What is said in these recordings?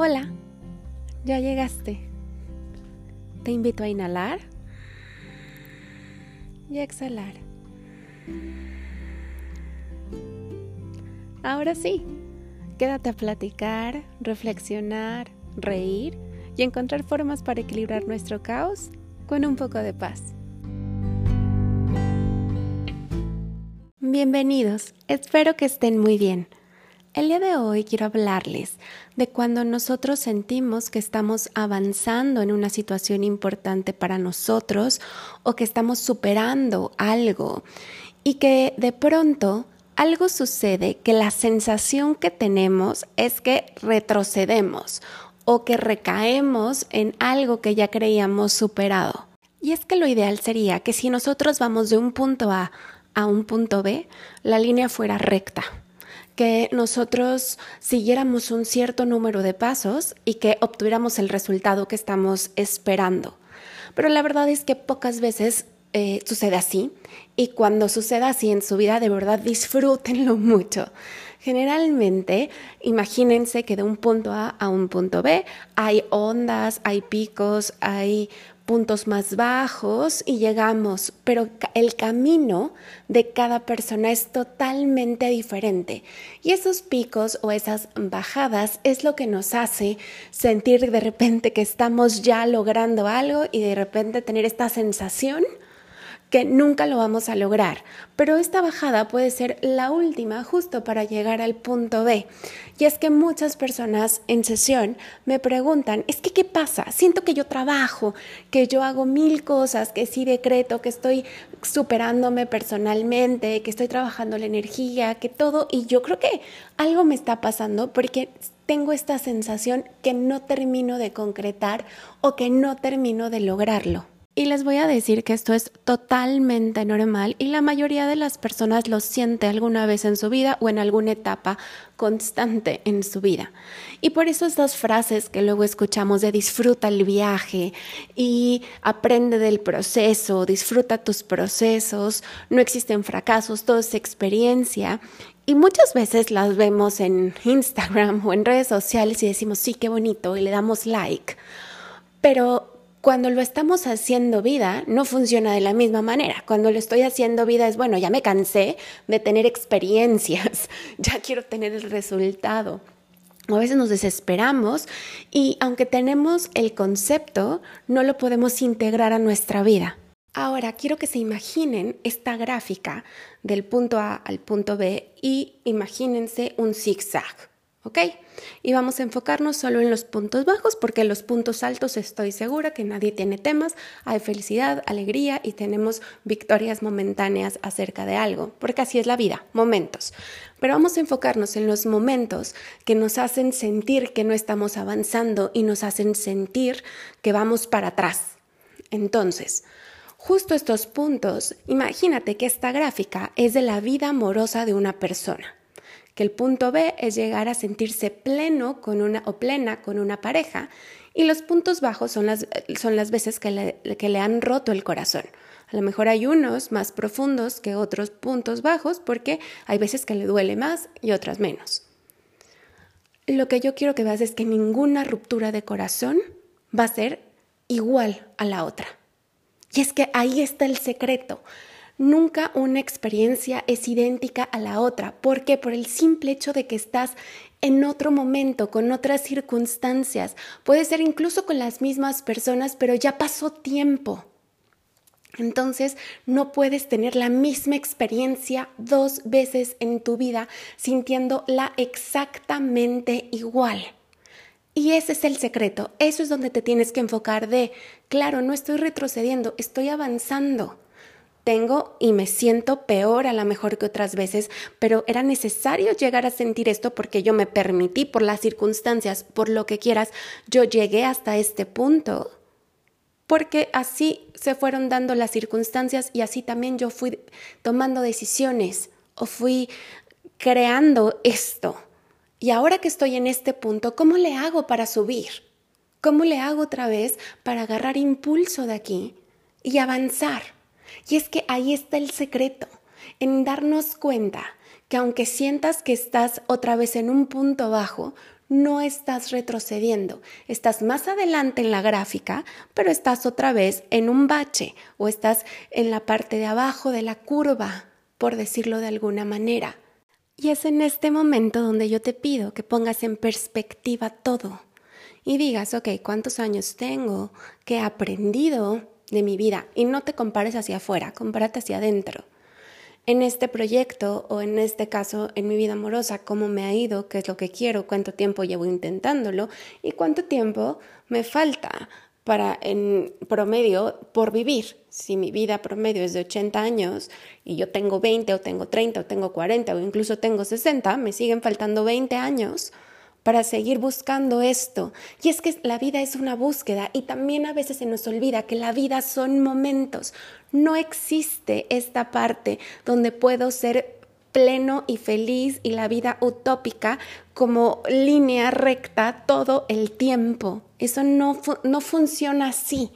Hola, ya llegaste. Te invito a inhalar y a exhalar. Ahora sí, quédate a platicar, reflexionar, reír y encontrar formas para equilibrar nuestro caos con un poco de paz. Bienvenidos, espero que estén muy bien. El día de hoy quiero hablarles de cuando nosotros sentimos que estamos avanzando en una situación importante para nosotros o que estamos superando algo y que de pronto algo sucede que la sensación que tenemos es que retrocedemos o que recaemos en algo que ya creíamos superado. Y es que lo ideal sería que si nosotros vamos de un punto A a un punto B, la línea fuera recta que nosotros siguiéramos un cierto número de pasos y que obtuviéramos el resultado que estamos esperando. Pero la verdad es que pocas veces eh, sucede así y cuando suceda así en su vida, de verdad disfrútenlo mucho. Generalmente, imagínense que de un punto A a un punto B hay ondas, hay picos, hay puntos más bajos y llegamos, pero el camino de cada persona es totalmente diferente. Y esos picos o esas bajadas es lo que nos hace sentir de repente que estamos ya logrando algo y de repente tener esta sensación que nunca lo vamos a lograr, pero esta bajada puede ser la última justo para llegar al punto B. Y es que muchas personas en sesión me preguntan, es que ¿qué pasa? Siento que yo trabajo, que yo hago mil cosas, que sí decreto, que estoy superándome personalmente, que estoy trabajando la energía, que todo, y yo creo que algo me está pasando porque tengo esta sensación que no termino de concretar o que no termino de lograrlo. Y les voy a decir que esto es totalmente normal y la mayoría de las personas lo siente alguna vez en su vida o en alguna etapa constante en su vida. Y por eso estas frases que luego escuchamos de disfruta el viaje y aprende del proceso, disfruta tus procesos, no existen fracasos, todo es experiencia. Y muchas veces las vemos en Instagram o en redes sociales y decimos, sí, qué bonito, y le damos like. Pero cuando lo estamos haciendo vida, no funciona de la misma manera. Cuando lo estoy haciendo vida es, bueno, ya me cansé de tener experiencias, ya quiero tener el resultado. A veces nos desesperamos y aunque tenemos el concepto, no lo podemos integrar a nuestra vida. Ahora quiero que se imaginen esta gráfica del punto A al punto B y imagínense un zigzag. ¿Ok? Y vamos a enfocarnos solo en los puntos bajos porque los puntos altos estoy segura que nadie tiene temas, hay felicidad, alegría y tenemos victorias momentáneas acerca de algo, porque así es la vida, momentos. Pero vamos a enfocarnos en los momentos que nos hacen sentir que no estamos avanzando y nos hacen sentir que vamos para atrás. Entonces, justo estos puntos, imagínate que esta gráfica es de la vida amorosa de una persona que el punto B es llegar a sentirse pleno con una o plena con una pareja y los puntos bajos son las, son las veces que le, que le han roto el corazón. A lo mejor hay unos más profundos que otros puntos bajos porque hay veces que le duele más y otras menos. Lo que yo quiero que veas es que ninguna ruptura de corazón va a ser igual a la otra. Y es que ahí está el secreto. Nunca una experiencia es idéntica a la otra. ¿Por qué? Por el simple hecho de que estás en otro momento, con otras circunstancias. Puede ser incluso con las mismas personas, pero ya pasó tiempo. Entonces, no puedes tener la misma experiencia dos veces en tu vida sintiéndola exactamente igual. Y ese es el secreto, eso es donde te tienes que enfocar de, claro, no estoy retrocediendo, estoy avanzando tengo y me siento peor a lo mejor que otras veces, pero era necesario llegar a sentir esto porque yo me permití por las circunstancias, por lo que quieras, yo llegué hasta este punto. Porque así se fueron dando las circunstancias y así también yo fui tomando decisiones o fui creando esto. Y ahora que estoy en este punto, ¿cómo le hago para subir? ¿Cómo le hago otra vez para agarrar impulso de aquí y avanzar? Y es que ahí está el secreto, en darnos cuenta que aunque sientas que estás otra vez en un punto bajo, no estás retrocediendo. Estás más adelante en la gráfica, pero estás otra vez en un bache o estás en la parte de abajo de la curva, por decirlo de alguna manera. Y es en este momento donde yo te pido que pongas en perspectiva todo y digas, ok, ¿cuántos años tengo? ¿Qué he aprendido de mi vida? Y no te compares hacia afuera, compárate hacia adentro. En este proyecto o en este caso en mi vida amorosa, cómo me ha ido, qué es lo que quiero, cuánto tiempo llevo intentándolo y cuánto tiempo me falta para en promedio por vivir. Si mi vida promedio es de 80 años y yo tengo 20 o tengo 30 o tengo 40 o incluso tengo 60, me siguen faltando 20 años para seguir buscando esto. Y es que la vida es una búsqueda y también a veces se nos olvida que la vida son momentos. No existe esta parte donde puedo ser pleno y feliz y la vida utópica como línea recta todo el tiempo. Eso no, no funciona así.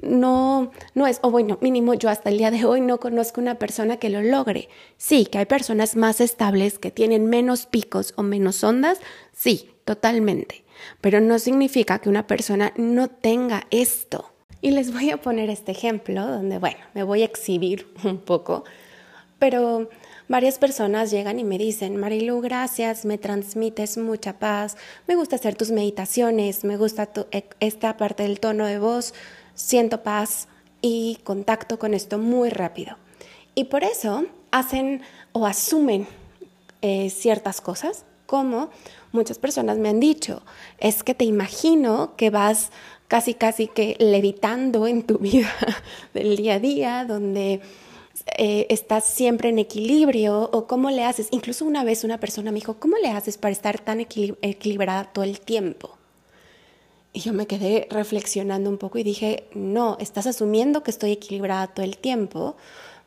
No, no es, o bueno, mínimo yo hasta el día de hoy no conozco una persona que lo logre. Sí, que hay personas más estables que tienen menos picos o menos ondas, sí, totalmente. Pero no significa que una persona no tenga esto. Y les voy a poner este ejemplo donde, bueno, me voy a exhibir un poco, pero varias personas llegan y me dicen, Marilu, gracias, me transmites mucha paz, me gusta hacer tus meditaciones, me gusta e, esta parte del tono de voz, siento paz y contacto con esto muy rápido. Y por eso hacen o asumen eh, ciertas cosas, como muchas personas me han dicho, es que te imagino que vas casi casi que levitando en tu vida del día a día, donde eh, estás siempre en equilibrio o cómo le haces. Incluso una vez una persona me dijo, ¿cómo le haces para estar tan equilibrada todo el tiempo? Y yo me quedé reflexionando un poco y dije, no, estás asumiendo que estoy equilibrada todo el tiempo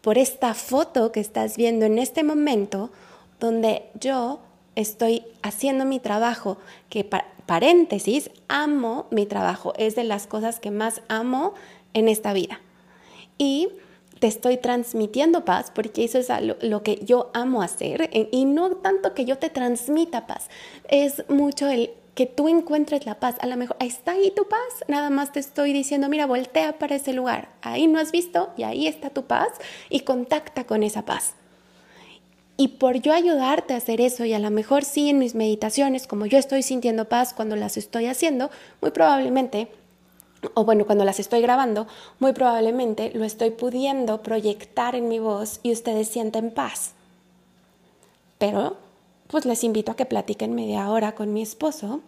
por esta foto que estás viendo en este momento donde yo estoy haciendo mi trabajo, que paréntesis, amo mi trabajo, es de las cosas que más amo en esta vida. Y te estoy transmitiendo paz porque eso es lo, que yo amo hacer y no tanto que yo te transmita paz, es mucho el que tú encuentres la paz. A lo mejor está ahí tu paz, nada más te estoy diciendo, mira, voltea para ese lugar, ahí no has visto y ahí está tu paz y contacta con esa paz. Y por yo ayudarte a hacer eso, y a lo mejor sí en mis meditaciones, como yo estoy sintiendo paz cuando las estoy haciendo, muy probablemente, o bueno, cuando las estoy grabando, muy probablemente lo estoy pudiendo proyectar en mi voz y ustedes sienten paz. Pero pues les invito a que platiquen media hora con mi esposo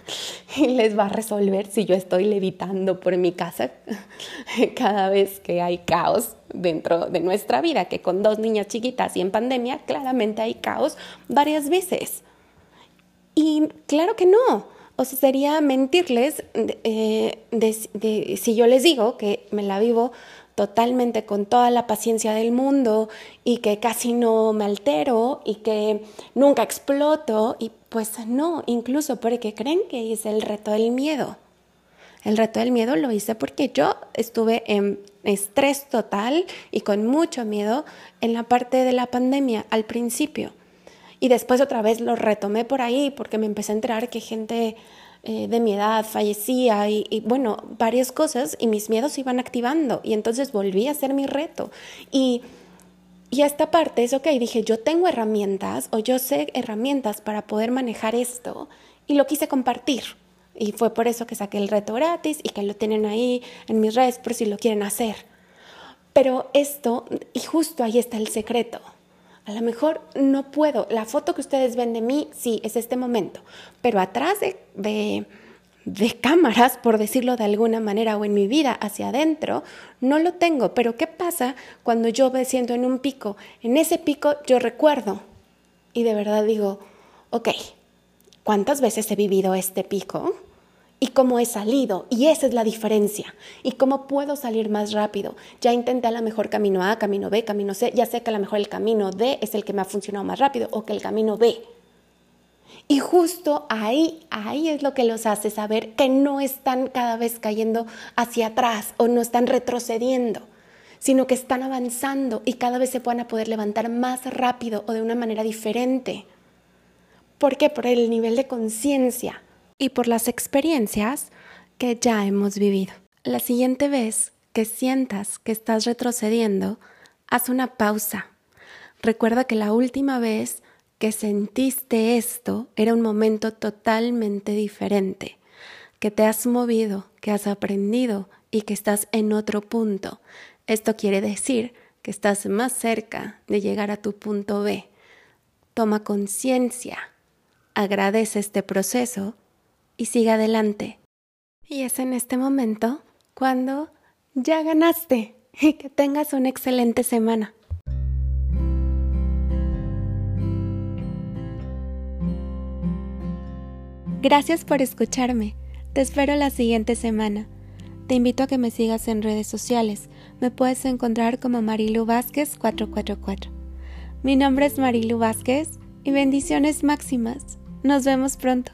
y les va a resolver si yo estoy levitando por mi casa cada vez que hay caos dentro de nuestra vida, que con dos niñas chiquitas y en pandemia claramente hay caos varias veces. Y claro que no. O sea, sería mentirles eh, si yo les digo que me la vivo totalmente con toda la paciencia del mundo y que casi no me altero y que nunca exploto y pues no, incluso porque creen que hice el reto del miedo. El reto del miedo lo hice porque yo estuve en estrés total y con mucho miedo en la parte de la pandemia al principio. Y después otra vez lo retomé por ahí porque me empecé a enterar que gente eh, de mi edad fallecía y, bueno, varias cosas y mis miedos se iban activando y entonces volví a hacer mi reto. Y, y esta parte es, ok, dije, yo tengo herramientas o yo sé herramientas para poder manejar esto y lo quise compartir. Y fue por eso que saqué el reto gratis y que lo tienen ahí en mis redes por si lo quieren hacer. Pero esto, y justo ahí está el secreto a lo mejor no puedo. La foto que ustedes ven de mí, sí, es este momento. Pero atrás de, de, cámaras, por decirlo de alguna manera, o en mi vida hacia adentro, no lo tengo. Pero ¿qué pasa cuando yo me siento en un pico? En ese pico yo recuerdo y de verdad digo, ok, ¿cuántas veces he vivido este pico? Y cómo he salido. Y esa es la diferencia. Y cómo puedo salir más rápido. Ya intenté a lo mejor camino A, camino B, camino C. Ya sé que a lo mejor el camino D es el que me ha funcionado más rápido o que el camino B. Y justo ahí, ahí es lo que los hace saber que no están cada vez cayendo hacia atrás o no están retrocediendo, sino que están avanzando y cada vez se van a poder levantar más rápido o de una manera diferente ¿Por qué? Por el nivel de conciencia y por las experiencias que ya hemos vivido. La siguiente vez que sientas que estás retrocediendo, haz una pausa. Recuerda que la última vez que sentiste esto era un momento totalmente diferente, que te has movido, que has aprendido y que estás en otro punto. Esto quiere decir que estás más cerca de llegar a tu punto B. Toma conciencia, agradece este proceso y sigue adelante. Y es en este momento cuando ya ganaste y que tengas una excelente semana. Gracias por escucharme. Te espero la siguiente semana. Te invito a que me sigas en redes sociales. Me puedes encontrar como Marilu Vázquez 444. Mi nombre es Marilu Vázquez y bendiciones máximas. Nos vemos pronto.